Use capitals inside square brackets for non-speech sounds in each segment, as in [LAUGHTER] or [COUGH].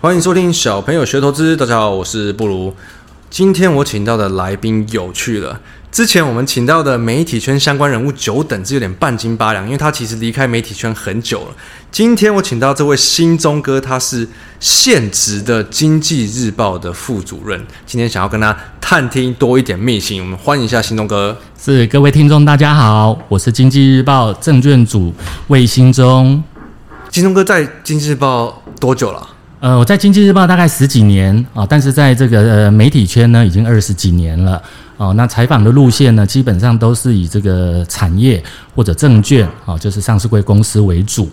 欢迎收听小朋友学投资。大家好，我是布鲁。今天我请到的来宾有趣了。之前我们请到的媒体圈相关人物久等，是有点半斤八两，因为他其实离开媒体圈很久了。今天我请到这位新中哥，他是现职的《经济日报》的副主任。今天想要跟他探听多一点秘辛，我们欢迎一下新中哥。是各位听众，大家好，我是《经济日报》证券组魏兴中。新中哥在《经济日报》多久了？呃，我在《经济日报》大概十几年啊，但是在这个呃媒体圈呢，已经二十几年了。哦，那采访的路线呢，基本上都是以这个产业或者证券啊，就是上市贵公司为主。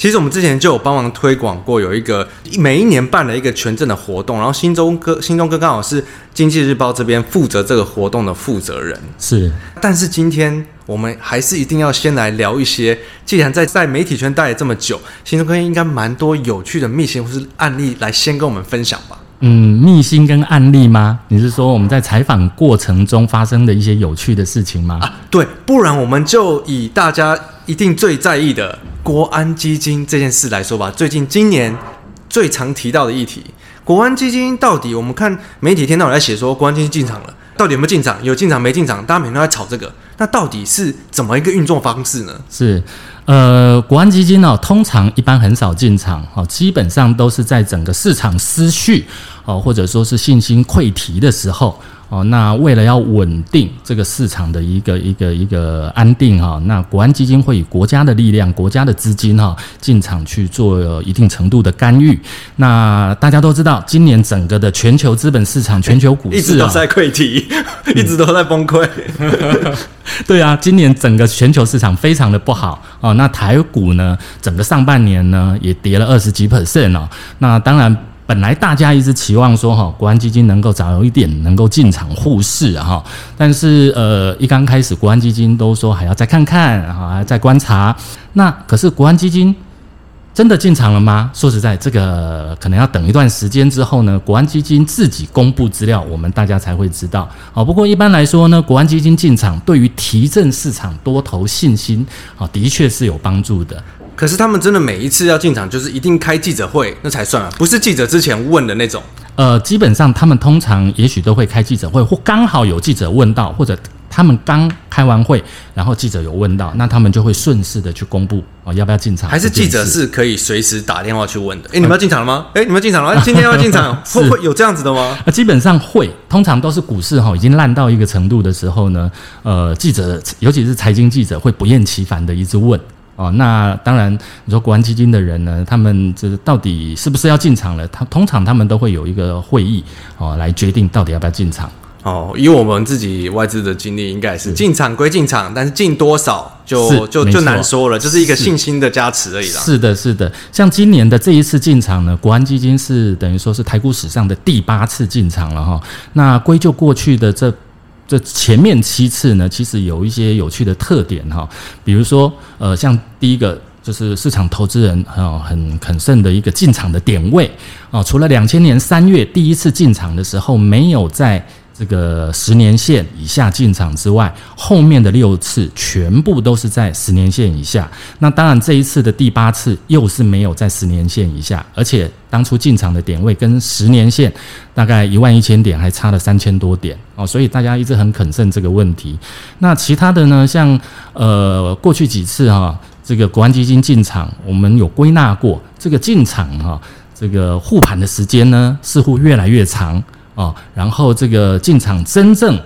其实我们之前就有帮忙推广过，有一个每一年办了一个权证的活动，然后新中哥，新中哥刚好是经济日报这边负责这个活动的负责人。是，但是今天我们还是一定要先来聊一些，既然在在媒体圈待了这么久，新中哥应该蛮多有趣的秘辛或是案例来先跟我们分享吧。嗯，秘辛跟案例吗？你是说我们在采访过程中发生的一些有趣的事情吗？啊，对，不然我们就以大家一定最在意的国安基金这件事来说吧。最近今年最常提到的议题，国安基金到底我们看媒体天天都在写说国安基金进场了，到底有没有进场？有进场没进场？大家每天都在吵这个，那到底是怎么一个运作方式呢？是。呃，国安基金呢，通常一般很少进场，哦，基本上都是在整个市场失序，哦，或者说是信心溃堤的时候。哦，那为了要稳定这个市场的一个一个一个安定哈，那国安基金会以国家的力量、国家的资金哈进场去做一定程度的干预。那大家都知道，今年整个的全球资本市场、全球股市一直都在溃堤，[LAUGHS] 一直都在崩溃。[LAUGHS] 对啊，今年整个全球市场非常的不好哦。那台股呢，整个上半年呢也跌了二十几 percent 哦。那当然。本来大家一直期望说哈，国安基金能够早一点能够进场护市哈，但是呃，一刚开始国安基金都说还要再看看，然后还要再观察。那可是国安基金真的进场了吗？说实在，这个可能要等一段时间之后呢，国安基金自己公布资料，我们大家才会知道。好，不过一般来说呢，国安基金进场对于提振市场多头信心啊，的确是有帮助的。可是他们真的每一次要进场，就是一定开记者会那才算啊，不是记者之前问的那种。呃，基本上他们通常也许都会开记者会，或刚好有记者问到，或者他们刚开完会，然后记者有问到，那他们就会顺势的去公布哦，要不要进场？还是记者是可以随时打电话去问的？哎，你们要进场了吗？哎，你们进场了？今天要进场，[LAUGHS] 会会有这样子的吗？基本上会，通常都是股市哈已经烂到一个程度的时候呢，呃，记者尤其是财经记者会不厌其烦的一直问。哦，那当然，你说国安基金的人呢，他们这到底是不是要进场了？他通常他们都会有一个会议哦，来决定到底要不要进场。哦，以我们自己外资的经历，应该是进场归进场，但是进多少就就就难说了，就是一个信心的加持而已啦。是的，是的。像今年的这一次进场呢，国安基金是等于说是台股史上的第八次进场了哈。那归咎过去的这。这前面七次呢，其实有一些有趣的特点哈，比如说，呃，像第一个就是市场投资人啊很肯慎的一个进场的点位啊，除了两千年三月第一次进场的时候没有在。这个十年线以下进场之外，后面的六次全部都是在十年线以下。那当然，这一次的第八次又是没有在十年线以下，而且当初进场的点位跟十年线大概一万一千点还差了三千多点哦，所以大家一直很肯慎这个问题。那其他的呢，像呃过去几次哈，这个国安基金进场，我们有归纳过，这个进场哈，这个护盘的时间呢，似乎越来越长。哦，然后这个进场真正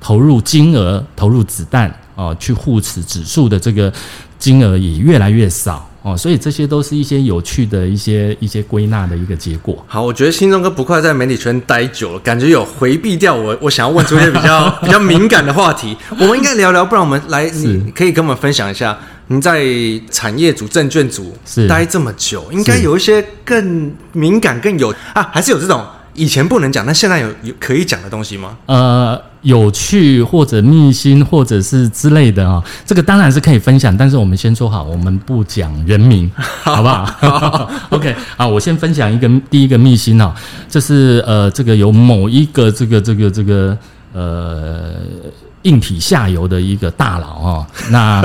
投入金额、投入子弹哦，去护持指数的这个金额也越来越少哦，所以这些都是一些有趣的一些一些归纳的一个结果。好，我觉得新中哥不快在媒体圈待久了，感觉有回避掉我我想要问出一些比较 [LAUGHS] 比较敏感的话题。我们应该聊聊，不然我们来，你可以跟我们分享一下，您在产业组、证券组是待这么久，应该有一些更敏感、更有啊，还是有这种。以前不能讲，那现在有有可以讲的东西吗？呃，有趣或者秘辛或者是之类的啊、哦，这个当然是可以分享，但是我们先说好，我们不讲人名，[LAUGHS] 好不好，好？[LAUGHS] OK，好，我先分享一个第一个秘辛哦，这是呃，这个有某一个这个这个这个呃硬体下游的一个大佬哦，那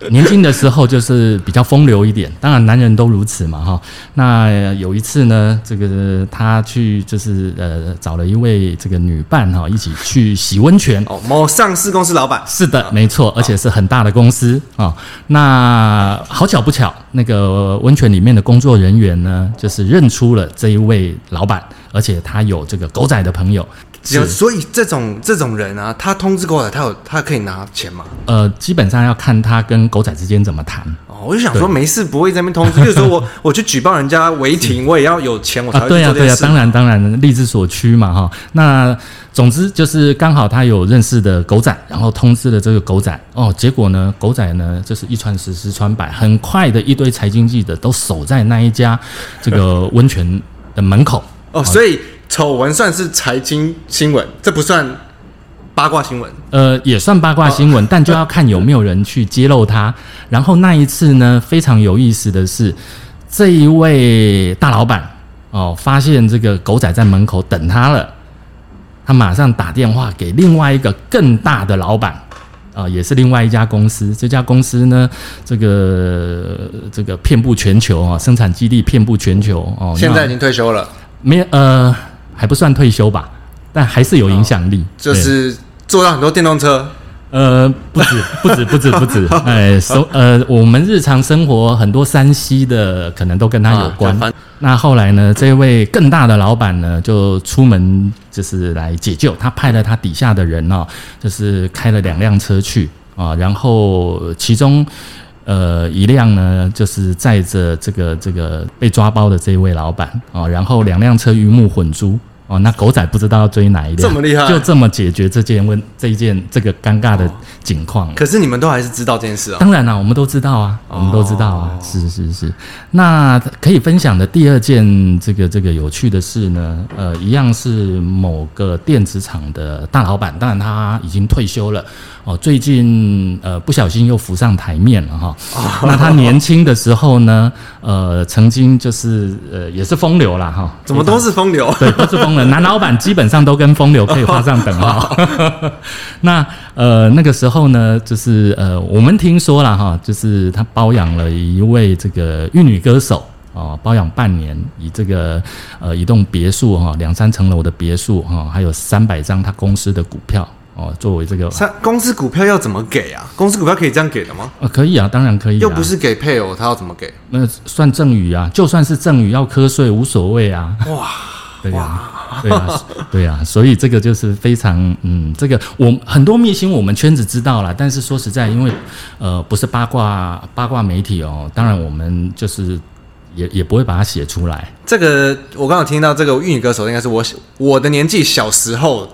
[LAUGHS] 年轻的时候就是比较风流一点，当然男人都如此嘛哈。那有一次呢，这个他去就是呃找了一位这个女伴哈，一起去洗温泉。哦，某上市公司老板。是的，没错，而且是很大的公司啊。那好巧不巧，那个温泉里面的工作人员呢，就是认出了这一位老板，而且他有这个狗仔的朋友。是所以这种这种人啊，他通知狗仔，他有他可以拿钱吗？呃，基本上要看他跟狗仔之间怎么谈。哦，我就想说，没事不会在那边通知，就是说我 [LAUGHS] 我去举报人家违停，我也要有钱，我才会做这件事。啊，对呀，对呀，当然当然，力之所趋嘛哈。那总之就是刚好他有认识的狗仔，然后通知了这个狗仔哦，结果呢，狗仔呢就是一传十，十传百，很快的一堆财经记者都守在那一家这个温泉的门口哦，所以。丑闻算是财经新闻，这不算八卦新闻。呃，也算八卦新闻，哦、但就要看有没有人去揭露它。然后那一次呢，非常有意思的是，这一位大老板哦，发现这个狗仔在门口等他了，他马上打电话给另外一个更大的老板啊、哦，也是另外一家公司。这家公司呢，这个这个遍布全球啊、哦，生产基地遍布全球哦。现在已经退休了，没有呃。还不算退休吧，但还是有影响力。就是坐到很多电动车，呃，不止，不止，[LAUGHS] 不止，不止。哎，手呃，我们日常生活很多山西的可能都跟他有关。啊、那后来呢，这位更大的老板呢，就出门就是来解救。他派了他底下的人哦，就是开了两辆车去啊，然后其中呃一辆呢，就是载着这个这个被抓包的这一位老板啊，然后两辆车鱼目混珠。哦，那狗仔不知道要追哪一辆，这么厉害，就这么解决这件问这一件这个尴尬的境况。可是你们都还是知道这件事啊？当然啦，我们都知道啊，我们都知道啊，是是是。那可以分享的第二件这个这个有趣的事呢，呃，一样是某个电子厂的大老板，当然他已经退休了。哦，最近呃不小心又浮上台面了哈。那他年轻的时候呢，呃，曾经就是呃也是风流啦哈。怎么都是风流？对，都是风流。男老板基本上都跟风流可以画上等号。[LAUGHS] [LAUGHS] 那呃那个时候呢，就是呃我们听说了哈，就是他包养了一位这个玉女歌手哦，包养半年，以这个呃一栋别墅哈，两三层楼的别墅哈，还有三百张他公司的股票。哦，作为这个，公司股票要怎么给啊？公司股票可以这样给的吗？呃，可以啊，当然可以啊。又不是给配偶，他要怎么给？那算赠与啊，就算是赠与要课税无所谓啊。哇，对啊，对啊，对啊，所以这个就是非常嗯，这个我很多秘辛我们圈子知道了，但是说实在，因为呃不是八卦八卦媒体哦，当然我们就是也也不会把它写出来。这个我刚刚听到这个玉女歌手，应该是我我的年纪小时候。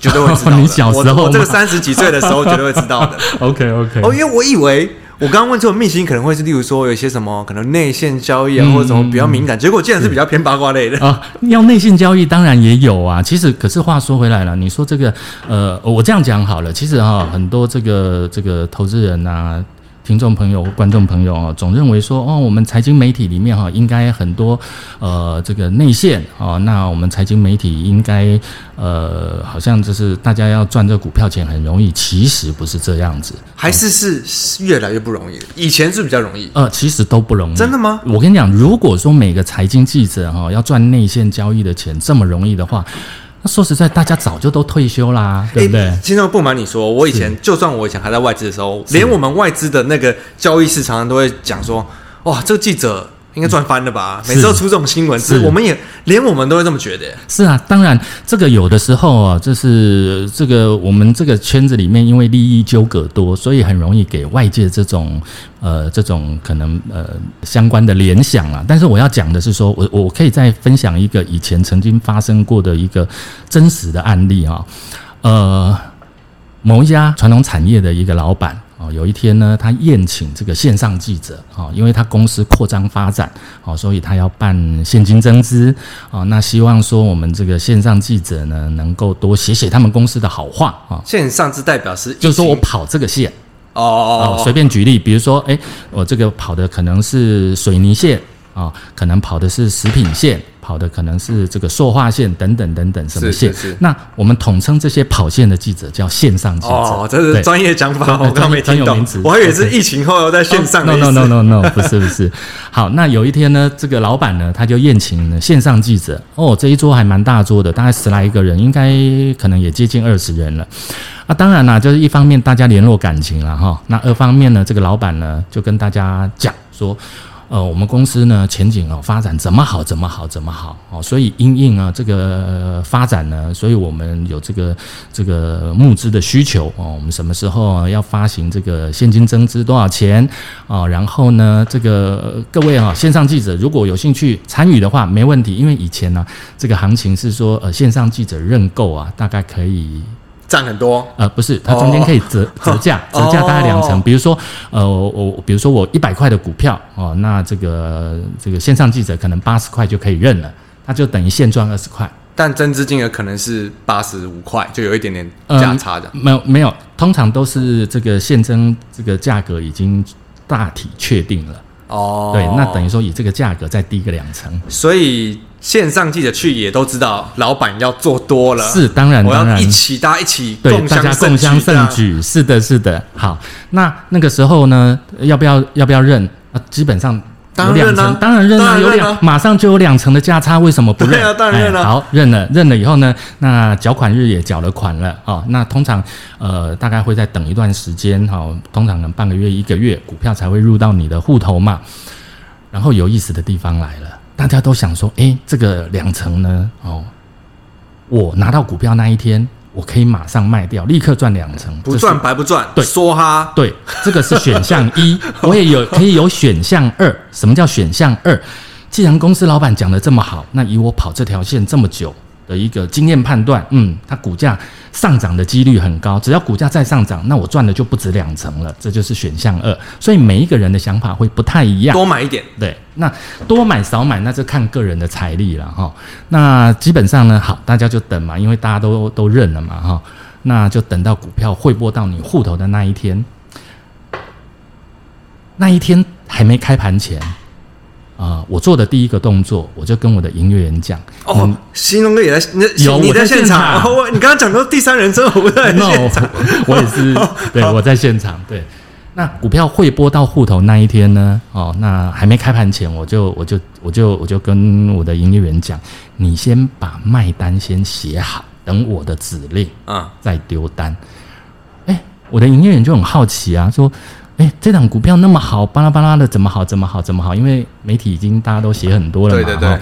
绝对会知道的。[LAUGHS] 你小时候，我这个三十几岁的时候绝对会知道的。[LAUGHS] OK OK。哦，因为我以为我刚刚问这种秘辛可能会是，例如说有一些什么可能内线交易啊，或者什么比较敏感，嗯、结果竟然是比较偏八卦类的啊。要内线交易当然也有啊。其实，可是话说回来了，你说这个呃，我这样讲好了。其实哈，很多这个这个投资人啊。听众朋友、观众朋友啊，总认为说哦，我们财经媒体里面哈，应该很多呃这个内线啊，那我们财经媒体应该呃，好像就是大家要赚这股票钱很容易，其实不是这样子，还是是越来越不容易。以前是比较容易，呃，其实都不容易。真的吗？我跟你讲，如果说每个财经记者哈要赚内线交易的钱这么容易的话。那说实在，大家早就都退休啦，对不对？现在不瞒你说，我以前就算我以前还在外资的时候，连我们外资的那个交易市场都会讲说，哇，这个记者。应该赚翻了吧？每次都出这种新闻，是我们也连我们都会这么觉得。是啊，当然这个有的时候啊，就是这个我们这个圈子里面，因为利益纠葛多，所以很容易给外界这种呃这种可能呃相关的联想啊。但是我要讲的是说，我我可以再分享一个以前曾经发生过的一个真实的案例啊，呃，某一家传统产业的一个老板。有一天呢，他宴请这个线上记者啊，因为他公司扩张发展，哦，所以他要办现金增资啊，那希望说我们这个线上记者呢，能够多写写他们公司的好话啊。线上之代表是，就是说我跑这个线哦哦哦，随便举例，比如说，哎，我这个跑的可能是水泥线啊，可能跑的是食品线。跑的可能是这个塑化线等等等等什么线。是是是。那我们统称这些跑线的记者叫线上记者。哦，这是专业讲法，我刚没听懂。我还以为是疫情后要在线上。No no no no no，不是不是。好，那有一天呢，这个老板呢，他就宴请了线上记者。哦，这一桌还蛮大桌的，大概十来个人，应该可能也接近二十人了。啊，当然啦，就是一方面大家联络感情了哈，那二方面呢，这个老板呢就跟大家讲说，呃，我们公司呢前景哦发展怎么好怎么好怎么好哦，所以因应啊这个发展呢，所以我们有这个这个募资的需求哦，我们什么时候要发行这个现金增资多少钱啊？然后呢，这个各位啊线上记者如果有兴趣参与的话，没问题，因为以前呢这个行情是说呃线上记者认购啊，大概可以。占很多，呃，不是，它中间可以折 [LAUGHS] 折价，折价大概两成。比如说，呃，我比如说我一百块的股票哦，那这个这个线上记者可能八十块就可以认了，它就等于现赚二十块。但增资金额可能是八十五块，就有一点点价差的。没有没有，通常都是这个现增这个价格已经大体确定了。哦，对，那等于说以这个价格再低个两成，所以。线上记者去也都知道，老板要做多了，是当然，当然一起大家一起对大家共襄盛举，是的，是的。好，那那个时候呢，要不要要不要认？啊，基本上有两层，当然认了，有两，马上就有两层的价差，为什么不认？对啊，当然认了。好，认了，认了以后呢，那缴款日也缴了款了啊。那通常呃，大概会再等一段时间哈，通常可能半个月一个月，股票才会入到你的户头嘛。然后有意思的地方来了。大家都想说，哎，这个两成呢？哦，我拿到股票那一天，我可以马上卖掉，立刻赚两成，不赚白不赚。对，梭哈。对，这个是选项一。[LAUGHS] 我也有可以有选项二。什么叫选项二？既然公司老板讲的这么好，那以我跑这条线这么久的一个经验判断，嗯，它股价上涨的几率很高。只要股价再上涨，那我赚的就不止两成了。这就是选项二。所以每一个人的想法会不太一样。多买一点，对。那多买少买，那就看个人的财力了哈。那基本上呢，好，大家就等嘛，因为大家都都认了嘛哈。那就等到股票汇拨到你户头的那一天，那一天还没开盘前。啊、呃！我做的第一个动作，我就跟我的营业员讲：“哦，兴隆哥也在，你有你在现场。哦、你刚刚讲到第三人称，我不在现场。No, 我也是，[LAUGHS] 对，我在现场。对，那股票汇拨到户头那一天呢？哦，那还没开盘前，我就我就我就我就跟我的营业员讲：你先把卖单先写好，等我的指令啊，再丢单。哎、嗯，我的营业员就很好奇啊，说。哎，这档股票那么好，巴拉巴拉的，怎么好？怎么好？怎么好？因为媒体已经大家都写很多了嘛。对对对。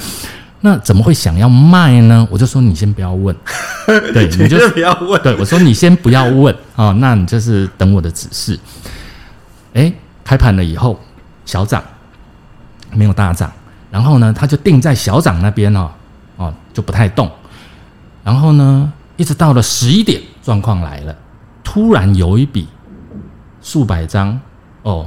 那怎么会想要卖呢？我就说你先不要问。[LAUGHS] 对，你就不要问。对，我说你先不要问啊，那你就是等我的指示。哎，开盘了以后，小涨，没有大涨。然后呢，它就定在小涨那边哦，哦，就不太动。然后呢，一直到了十一点，状况来了，突然有一笔。数百张哦，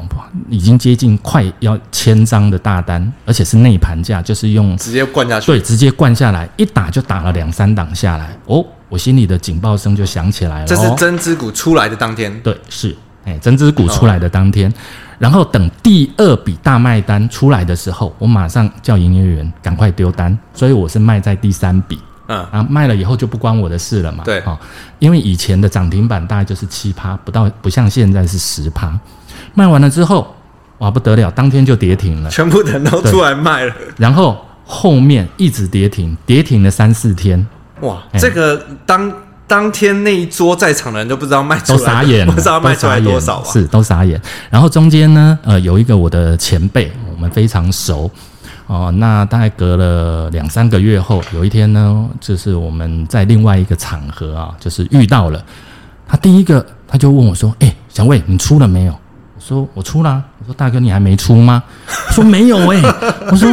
已经接近快要千张的大单，而且是内盘价，就是用直接灌下去，对，直接灌下来，一打就打了两三档下来。哦，我心里的警报声就响起来了。这是针织股出来的当天，对，是，哎，针织股出来的当天，哦、然后等第二笔大卖单出来的时候，我马上叫营业员赶快丢单，所以我是卖在第三笔。嗯，然后卖了以后就不关我的事了嘛。对，哦，因为以前的涨停板大概就是七趴，不到，不像现在是十趴。卖完了之后，哇，不得了，当天就跌停了，全部人都出来卖了。然后后面一直跌停，跌停了三四天。哇，这个当当天那一桌在场的人都不知道卖出来，都傻眼了，不知道卖出来多少啊？是，都傻眼。然后中间呢，呃，有一个我的前辈，我们非常熟。哦，那大概隔了两三个月后，有一天呢，就是我们在另外一个场合啊，就是遇到了他。第一个他就问我说：“哎、欸，小魏，你出了没有？”我说：“我出了。”我说：“大哥，你还没出吗？”他说：“没有哎、欸。”我说：“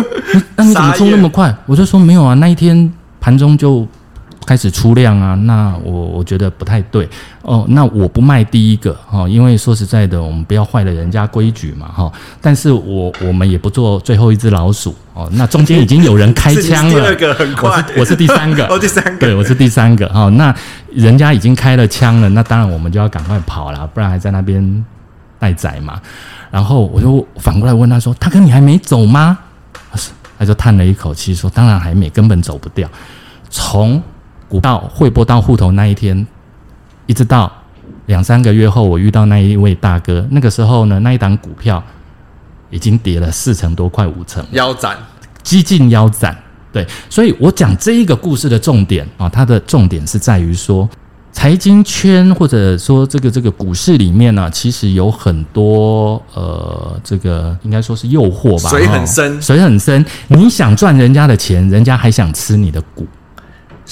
那你怎么出那么快？”我就说：“没有啊，那一天盘中就。”开始出量啊，那我我觉得不太对哦。那我不卖第一个哈，因为说实在的，我们不要坏了人家规矩嘛哈。但是我我们也不做最后一只老鼠哦。那中间已经有人开枪了，[LAUGHS] 第二个很快，我是我是第三个，[LAUGHS] 哦第三个，对，我是第三个哈。那人家已经开了枪了，那当然我们就要赶快跑了，不然还在那边待宰嘛。然后我就反过来问他说：“大哥，你还没走吗？”他他就叹了一口气说：“当然还没，根本走不掉。从股票汇拨到户头那一天，一直到两三个月后，我遇到那一位大哥，那个时候呢，那一档股票已经跌了四成多，快五成，腰斩，几近腰斩。对，所以我讲这一个故事的重点啊，它的重点是在于说。”财经圈或者说这个这个股市里面呢、啊，其实有很多呃，这个应该说是诱惑吧，水很深，水很深。你想赚人家的钱，人家还想吃你的股。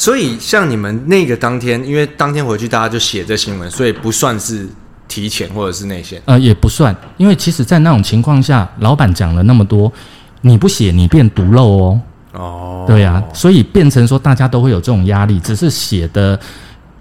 所以像你们那个当天，因为当天回去大家就写这新闻，所以不算是提前或者是内线，呃，也不算，因为其实，在那种情况下，老板讲了那么多，你不写，你变毒漏哦。哦，对呀、啊，所以变成说大家都会有这种压力，只是写的。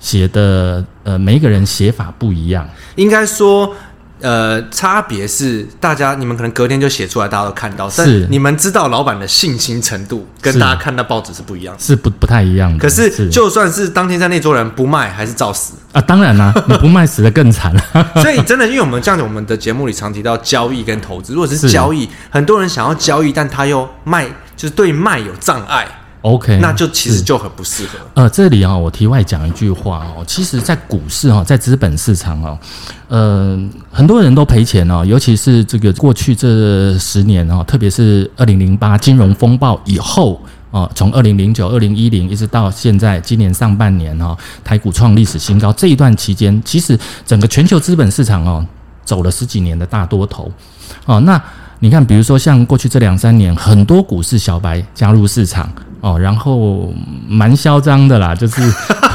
写的呃，每一个人写法不一样，应该说呃，差别是大家你们可能隔天就写出来，大家都看到，是但你们知道老板的信心程度跟大家看到报纸是不一样的，是不不太一样的。可是，就算是当天在那桌人不卖，还是照死啊！当然啦、啊，[LAUGHS] 你不卖死的更惨。[LAUGHS] 所以真的，因为我们这样子，我们的节目里常提到交易跟投资，如果是交易，很多人想要交易，但他又卖，就是对卖有障碍。OK，那就其实就很不适合。呃，这里啊，我题外讲一句话哦，其实，在股市哈，在资本市场哦，呃，很多人都赔钱哦，尤其是这个过去这十年哦，特别是二零零八金融风暴以后哦，从二零零九、二零一零一直到现在今年上半年哈，台股创历史新高，这一段期间，其实整个全球资本市场哦，走了十几年的大多头哦，那你看，比如说像过去这两三年，很多股市小白加入市场。哦，然后蛮嚣张的啦，就是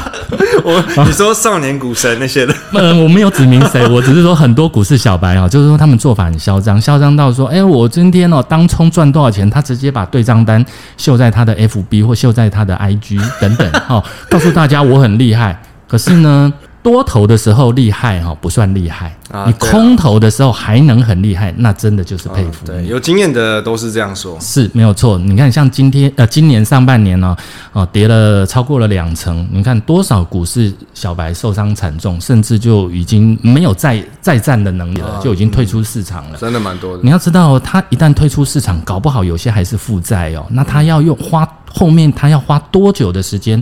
[LAUGHS] 我你说少年股神那些的，[LAUGHS] 嗯，我没有指明谁，我只是说很多股市小白啊，就是说他们做法很嚣张，嚣张到说，哎，我今天哦当冲赚多少钱，他直接把对账单秀在他的 FB 或秀在他的 IG 等等，哦，告诉大家我很厉害，可是呢。多头的时候厉害哈，不算厉害啊。你空头的时候还能很厉害，那真的就是佩服。对，有经验的都是这样说，是没有错。你看，像今天呃，今年上半年呢，哦，跌了超过了两成。你看多少股市小白受伤惨重，甚至就已经没有再再战的能力了，就已经退出市场了。真的蛮多的。你要知道，他一旦退出市场，搞不好有些还是负债哦。那他要用花后面他要花多久的时间？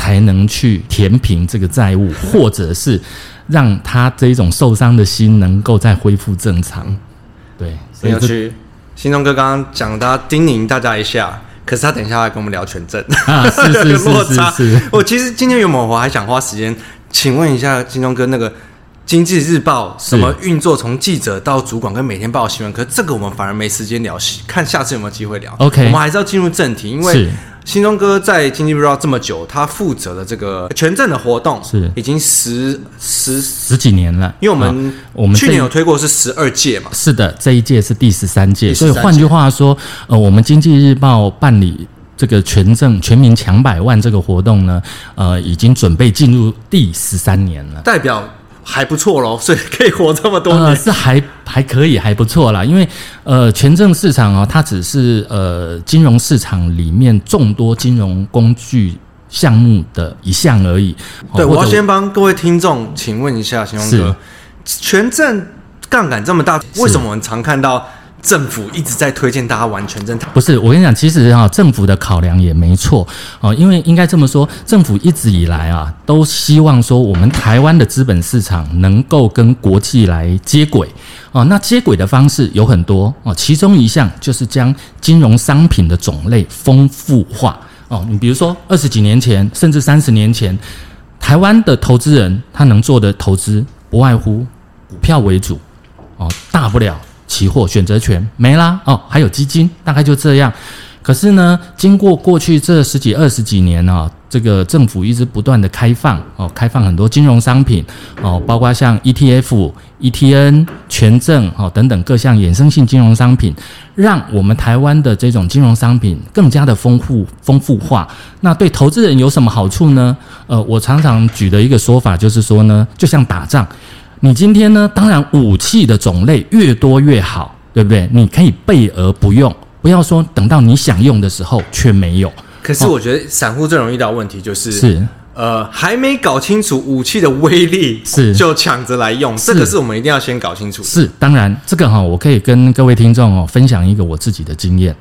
才能去填平这个债务，[LAUGHS] 或者是让他这一种受伤的心能够再恢复正常。对，很有趣。新东哥刚刚讲，他叮咛大家一下，可是他等一下要跟我们聊权证 [LAUGHS] 啊，是是 [LAUGHS] 是是，是。我其实今天有某我还想花时间，请问一下金钟哥，那个《经济日报》什么运作，从记者到主管跟每天报新闻，可是这个我们反而没时间聊，看下次有没有机会聊。OK，我们还是要进入正题，因为。新中哥在经济日报这么久，他负责的这个权证的活动是已经十十十几年了。因为我们、啊、我们去年有推过是十二届嘛，是的，这一届是第十三届。所以换句话说，呃，我们经济日报办理这个权证全民抢百万这个活动呢，呃，已经准备进入第十三年了，代表。还不错喽，所以可以活这么多年，呃、是还还可以，还不错啦。因为呃，权证市场哦，它只是呃金融市场里面众多金融工具项目的一项而已。对，我要先帮各位听众，请问一下，形容哥，权证杠杆这么大，为什么我们常看到？政府一直在推荐大家玩全真，不是我跟你讲，其实哈，政府的考量也没错哦，因为应该这么说，政府一直以来啊，都希望说我们台湾的资本市场能够跟国际来接轨哦。那接轨的方式有很多哦，其中一项就是将金融商品的种类丰富化哦。你比如说二十几年前，甚至三十年前，台湾的投资人他能做的投资不外乎股票为主哦，大不了。期货选择权没啦哦，还有基金，大概就这样。可是呢，经过过去这十几二十几年啊，这个政府一直不断的开放哦，开放很多金融商品哦，包括像 ETF、ETN、权证哦等等各项衍生性金融商品，让我们台湾的这种金融商品更加的丰富丰富化。那对投资人有什么好处呢？呃，我常常举的一个说法就是说呢，就像打仗。你今天呢？当然，武器的种类越多越好，对不对？你可以备而不用，不要说等到你想用的时候却没有。可是我觉得散户最容易遇到问题就是，是呃，还没搞清楚武器的威力，是就抢着来用，这个是我们一定要先搞清楚。是，当然，这个哈，我可以跟各位听众哦分享一个我自己的经验。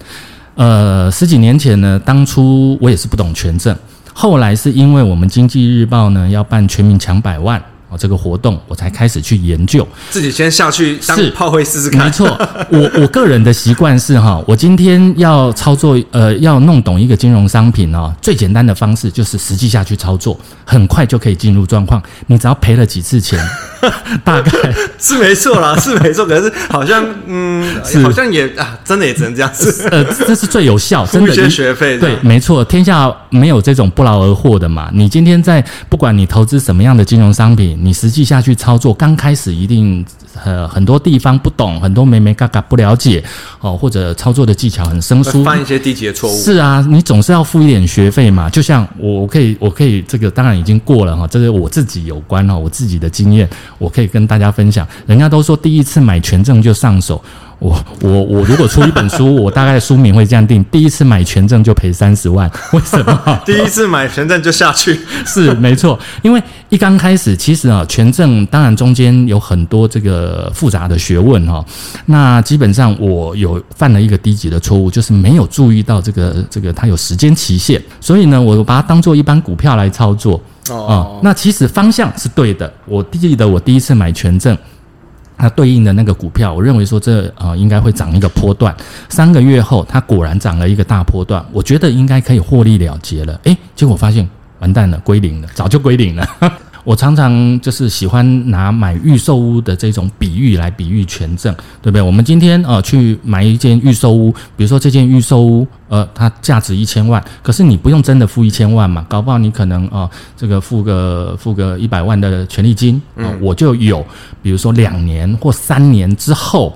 呃，十几年前呢，当初我也是不懂权证，后来是因为我们经济日报呢要办全民抢百万。哦，这个活动我才开始去研究，自己先下去当炮灰试试看。没错，我我个人的习惯是哈，我今天要操作呃，要弄懂一个金融商品哦，最简单的方式就是实际下去操作，很快就可以进入状况。你只要赔了几次钱，[LAUGHS] 大概 [LAUGHS] 是没错啦，是没错。可是好像嗯，好像也啊，真的也只能这样子。呃，这是最有效，真的。付一些学费。对，没错，天下没有这种不劳而获的嘛。你今天在不管你投资什么样的金融商品。你实际下去操作，刚开始一定呃很多地方不懂，很多没没嘎嘎不了解哦，或者操作的技巧很生疏，犯一些低级的错误。是啊，你总是要付一点学费嘛。就像我可以，我可以这个当然已经过了哈，这个我自己有关哈，我自己的经验，我可以跟大家分享。人家都说第一次买权证就上手。我我我如果出一本书，我大概书名会这样定：第一次买权证就赔三十万，为什么？[LAUGHS] 第一次买权证就下去？[LAUGHS] 是没错，因为一刚开始，其实啊，权证当然中间有很多这个复杂的学问哈。那基本上我有犯了一个低级的错误，就是没有注意到这个这个它有时间期限，所以呢，我把它当做一般股票来操作哦。那其实方向是对的，我记得我第一次买权证。它对应的那个股票，我认为说这呃应该会涨一个波段，三个月后它果然涨了一个大波段，我觉得应该可以获利了结了。诶，结果发现完蛋了，归零了，早就归零了。我常常就是喜欢拿买预售屋的这种比喻来比喻权证，对不对？我们今天呃去买一间预售屋，比如说这间预售屋呃它价值一千万，可是你不用真的付一千万嘛，搞不好你可能啊、这个付个付个一百万的权利金，呃，我就有，比如说两年或三年之后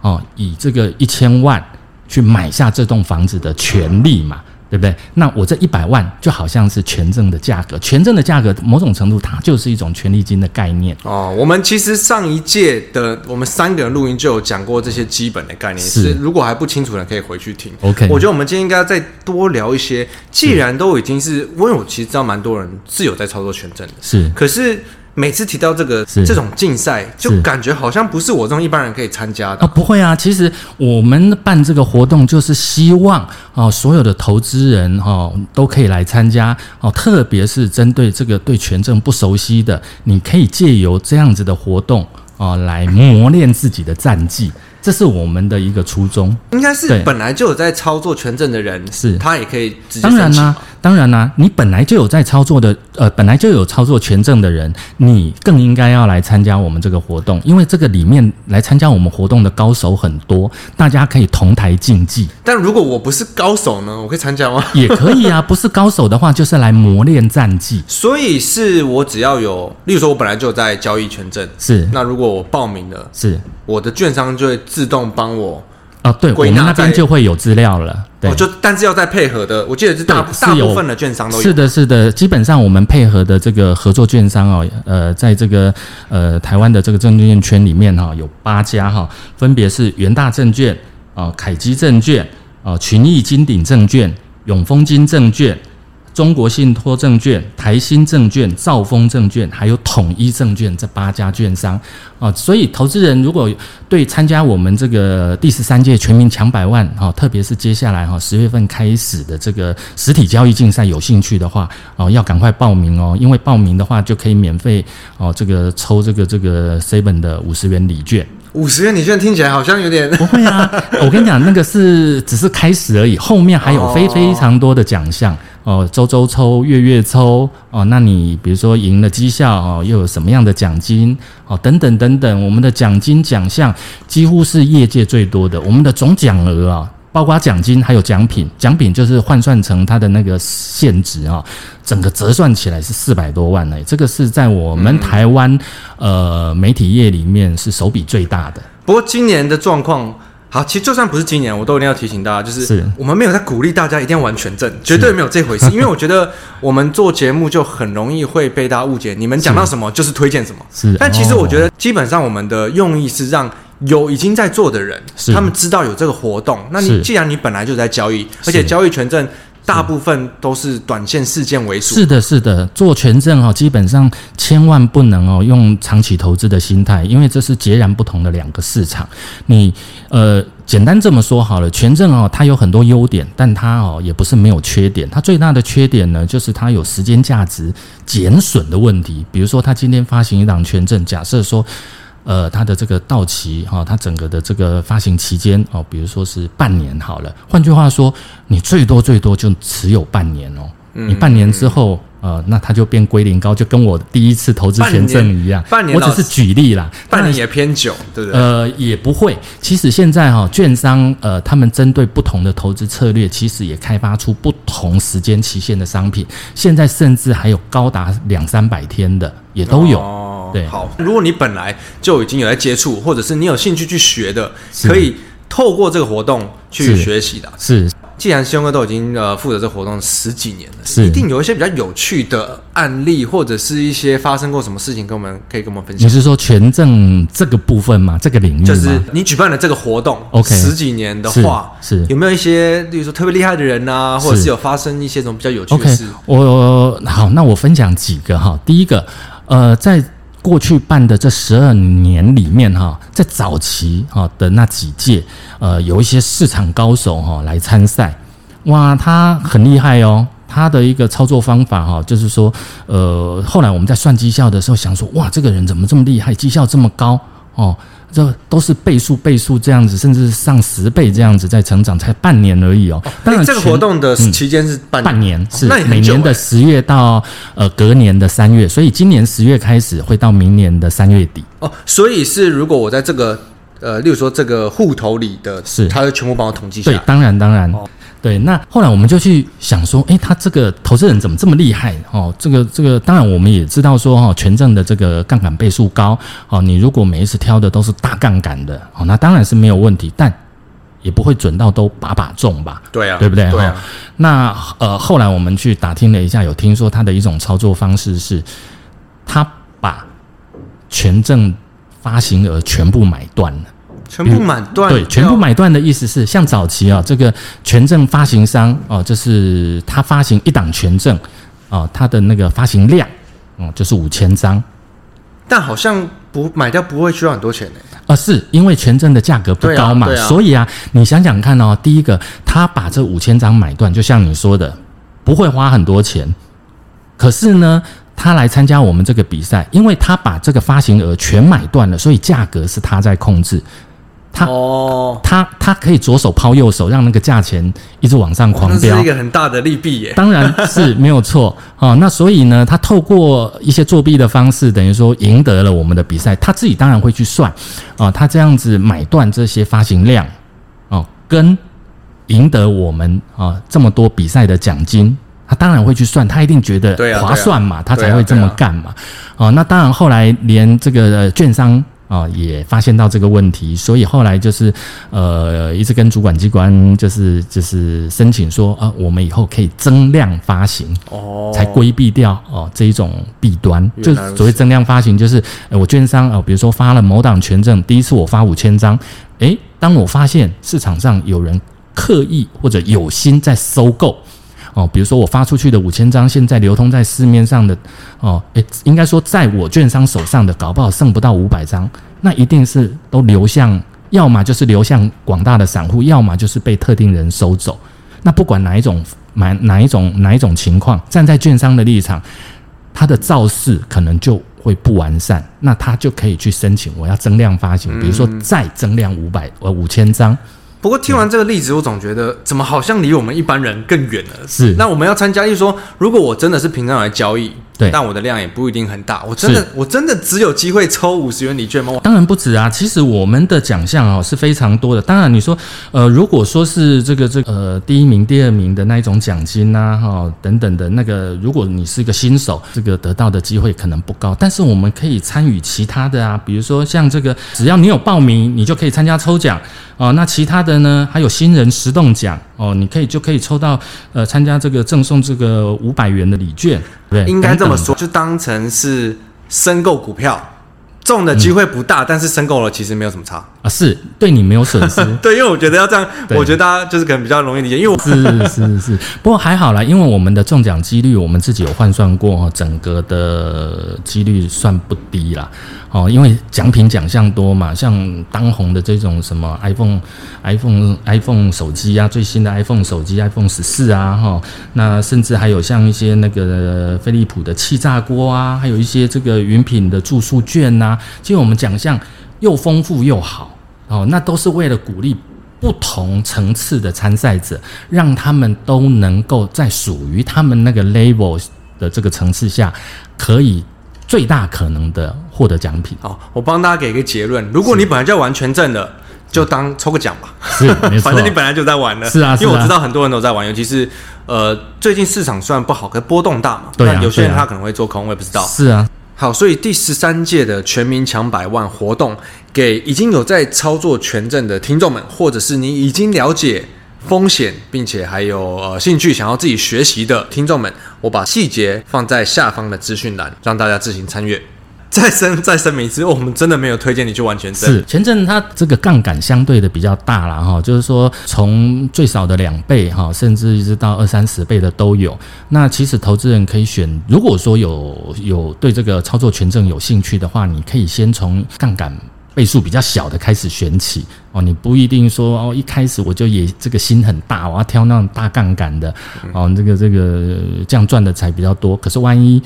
哦、呃，以这个一千万去买下这栋房子的权利嘛。对不对？那我这一百万就好像是权证的价格，权证的价格某种程度它就是一种权利金的概念哦。我们其实上一届的我们三个人录音就有讲过这些基本的概念，是如果还不清楚的可以回去听。OK，我觉得我们今天应该再多聊一些。既然都已经是，因为我其实知道蛮多人是有在操作权证的，是，可是。每次提到这个这种竞赛，就感觉好像不是我这种一般人可以参加的啊！不会啊，其实我们办这个活动就是希望啊，所有的投资人哈都可以来参加哦，特别是针对这个对权证不熟悉的，你可以借由这样子的活动啊来磨练自己的战绩。这是我们的一个初衷，应该是本来就有在操作权证的人，是他也可以直接。当然啦、啊，当然啦、啊，你本来就有在操作的，呃，本来就有操作权证的人，你更应该要来参加我们这个活动，因为这个里面来参加我们活动的高手很多，大家可以同台竞技。但如果我不是高手呢，我可以参加吗？也可以啊，不是高手的话，就是来磨练战绩。所以是我只要有，例如说，我本来就有在交易权证，是那如果我报名了，是我的券商就会。自动帮我啊，对，我们那边就会有资料了。对，就但是要再配合的，我记得是大大部分的券商都有。是的，是的，基本上我们配合的这个合作券商哦，呃，在这个呃台湾的这个证券圈里面哈，有八家哈，分别是元大证券啊、凯基证券啊、群益金鼎证券、永丰金证券。中国信托证券、台新证券、兆丰证券，还有统一证券这八家券商啊，所以投资人如果对参加我们这个第十三届全民抢百万啊，[LAUGHS] 特别是接下来哈十月份开始的这个实体交易竞赛有兴趣的话哦，要赶快报名哦，因为报名的话就可以免费哦，这个抽这个这个 seven 的五十元礼券。五十元礼券听起来好像有点不会啊，我跟你讲，那个是只是开始而已，后面还有非非常多的奖项。哦，周周抽，月月抽，哦，那你比如说赢了绩效哦，又有什么样的奖金哦，等等等等，我们的奖金奖项几乎是业界最多的，我们的总奖额啊，包括奖金还有奖品，奖品就是换算成它的那个现值啊，整个折算起来是四百多万呢，这个是在我们台湾呃媒体业里面是手笔最大的。不过今年的状况。好，其实就算不是今年，我都一定要提醒大家，就是我们没有在鼓励大家一定要玩权证，绝对没有这回事。[LAUGHS] 因为我觉得我们做节目就很容易会被大家误解，你们讲到什么就是推荐什么。是，但其实我觉得基本上我们的用意是让有已经在做的人，他们知道有这个活动。那你既然你本来就在交易，而且交易权证。大部分都是短线事件为主。是的，是的，做权证哦，基本上千万不能哦用长期投资的心态，因为这是截然不同的两个市场。你呃，简单这么说好了，权证哦，它有很多优点，但它哦也不是没有缺点。它最大的缺点呢，就是它有时间价值减损的问题。比如说，它今天发行一档权证，假设说。呃，它的这个到期哈，它整个的这个发行期间哦，比如说是半年好了。换句话说，你最多最多就持有半年哦。你半年之后，呃，那它就变归零高，就跟我第一次投资权证一样。半年，我只是举例啦。半年也偏久，对不对？呃，也不会。其实现在哈，券商呃，他们针对不同的投资策略，其实也开发出不同时间期限的商品。现在甚至还有高达两三百天的，也都有。哦对，好，如果你本来就已经有在接触，或者是你有兴趣去学的，可以透过这个活动去学习的。是，既然兄哥都已经呃负责这个活动十几年了，是，一定有一些比较有趣的案例，或者是一些发生过什么事情，跟我们可以跟我们分享。你是说权证这个部分吗？这个领域就是你举办了这个活动，OK，十几年的话，是，是有没有一些，例如说特别厉害的人啊，或者是有发生一些什么比较有趣的事我好，那我分享几个哈。第一个，呃，在过去办的这十二年里面，哈，在早期哈的那几届，呃，有一些市场高手哈来参赛，哇，他很厉害哦，他的一个操作方法哈，就是说，呃，后来我们在算绩效的时候，想说，哇，这个人怎么这么厉害，绩效这么高哦。这都是倍数倍数这样子，甚至上十倍这样子在成长，才半年而已哦。当然，这个活动的期间是半年，半年是那每年的十月到呃隔年的三月，所以今年十月开始会到明年的三月底哦。所以是如果我在这个呃，例如说这个户头里的，是它会全部帮我统计下来。对，当然当然。哦对，那后来我们就去想说，诶，他这个投资人怎么这么厉害？哦，这个这个，当然我们也知道说，哈，权证的这个杠杆倍数高，哦，你如果每一次挑的都是大杠杆的，哦，那当然是没有问题，但也不会准到都把把中吧？对啊，对不对？对啊。那呃，后来我们去打听了一下，有听说他的一种操作方式是，他把权证发行额全部买断了。全部买断，对，全部买断的意思是，像早期啊，这个权证发行商哦，就是他发行一档权证哦，他的那个发行量哦，就是五千张，但好像不买掉不会需要很多钱呢。啊，是因为权证的价格不高嘛，所以啊，你想想看哦，第一个，他把这五千张买断，就像你说的，不会花很多钱，可是呢，他来参加我们这个比赛，因为他把这个发行额全买断了，所以价格是他在控制。他哦，他他可以左手抛右手，让那个价钱一直往上狂飙，是一个很大的利弊耶。当然是没有错 [LAUGHS] 哦。那所以呢，他透过一些作弊的方式，等于说赢得了我们的比赛。他自己当然会去算啊，他这样子买断这些发行量哦，跟赢得我们啊这么多比赛的奖金，他当然会去算，他一定觉得划算嘛，他才会这么干嘛。哦，那当然后来连这个券商。啊、哦，也发现到这个问题，所以后来就是，呃，一直跟主管机关就是就是申请说，啊，我们以后可以增量发行，哦，才规避掉哦这一种弊端。就所谓增量发行，就是我券商啊、哦，比如说发了某档权证，第一次我发五千张，诶，当我发现市场上有人刻意或者有心在收购。哦，比如说我发出去的五千张，现在流通在市面上的，哦，诶，应该说在我券商手上的，搞不好剩不到五百张，那一定是都流向，要么就是流向广大的散户，要么就是被特定人收走。那不管哪一种买哪一种哪一种情况，站在券商的立场，他的造势可能就会不完善，那他就可以去申请我要增量发行，比如说再增量五百呃五千张。不过听完这个例子，我总觉得怎么好像离我们一般人更远了。是，那我们要参加，就是说，如果我真的是平常来交易。对，但我的量也不一定很大。我真的，我真的只有机会抽五十元礼券吗？当然不止啊。其实我们的奖项哦是非常多的。当然你说，呃，如果说是这个这个、呃第一名、第二名的那一种奖金呐、啊，哈、哦、等等的那个，如果你是一个新手，这个得到的机会可能不高。但是我们可以参与其他的啊，比如说像这个，只要你有报名，你就可以参加抽奖哦。那其他的呢，还有新人十动奖哦，你可以就可以抽到呃参加这个赠送这个五百元的礼券。对，应该这么说，就当成是申购股票，中的机会不大，嗯、但是申购了其实没有什么差。啊，是对你没有损失。[LAUGHS] 对，因为我觉得要这样，我觉得大家就是可能比较容易理解，因为我是是是，不过还好啦，因为我们的中奖几率我们自己有换算过，整个的几率算不低啦。哦，因为奖品奖项多嘛，像当红的这种什么 iPhone、iPhone、iPhone 手机啊，最新的 iPhone 手机 iPhone 十四啊，哈，那甚至还有像一些那个飞利浦的气炸锅啊，还有一些这个云品的住宿券呐、啊，其实我们奖项又丰富又好哦，那都是为了鼓励不同层次的参赛者，让他们都能够在属于他们那个 level 的这个层次下可以。最大可能的获得奖品。好，我帮大家给一个结论：如果你本来就要玩全证的，就当抽个奖吧。是，[LAUGHS] 反正你本来就在玩了。是啊，因为我知道很多人都在玩，尤其是呃，最近市场虽然不好，可波动大嘛。对啊。有些人他可能会做空，我也不知道。是啊。好，所以第十三届的全民抢百万活动，给已经有在操作权证的听众们，或者是你已经了解。风险，并且还有呃兴趣想要自己学习的听众们，我把细节放在下方的资讯栏，让大家自行参阅。再申 [LAUGHS] 再声明一次，我们真的没有推荐你去玩全证。是权证，它这个杠杆相对的比较大了哈，就是说从最少的两倍哈，甚至一直到二三十倍的都有。那其实投资人可以选，如果说有有对这个操作权证有兴趣的话，你可以先从杠杆。倍数比较小的开始选起哦，你不一定说哦，一开始我就也这个心很大，我要挑那种大杠杆的哦，这个这个这样赚的才比较多。可是万一。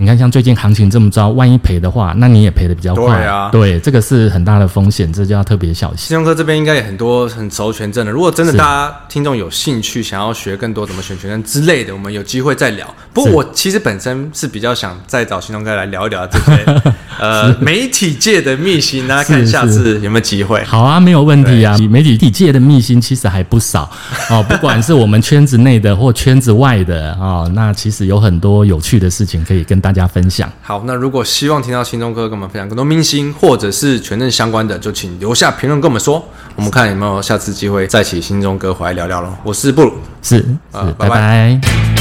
你看，像最近行情这么糟，万一赔的话，那你也赔的比较快。对啊，对，这个是很大的风险，这就要特别小心。信聪哥这边应该也很多很熟权证的，如果真的大家听众有兴趣，想要学更多怎么选权证之类的，我们有机会再聊。不过我其实本身是比较想再找信聪哥来聊一聊这些 [LAUGHS] 呃媒体界的秘辛啊，看下次有没有机会。好啊，没有问题啊。媒体界的秘辛其实还不少哦，不管是我们圈子内的或圈子外的哦，那其实有很多有趣的事情可以跟大家分享。好，那如果希望听到心中哥跟我们分享更多明星或者是权证相关的，就请留下评论跟我们说，我们看有没有下次机会再请心中哥回来聊聊喽。我是布鲁，是，是，拜拜。拜拜。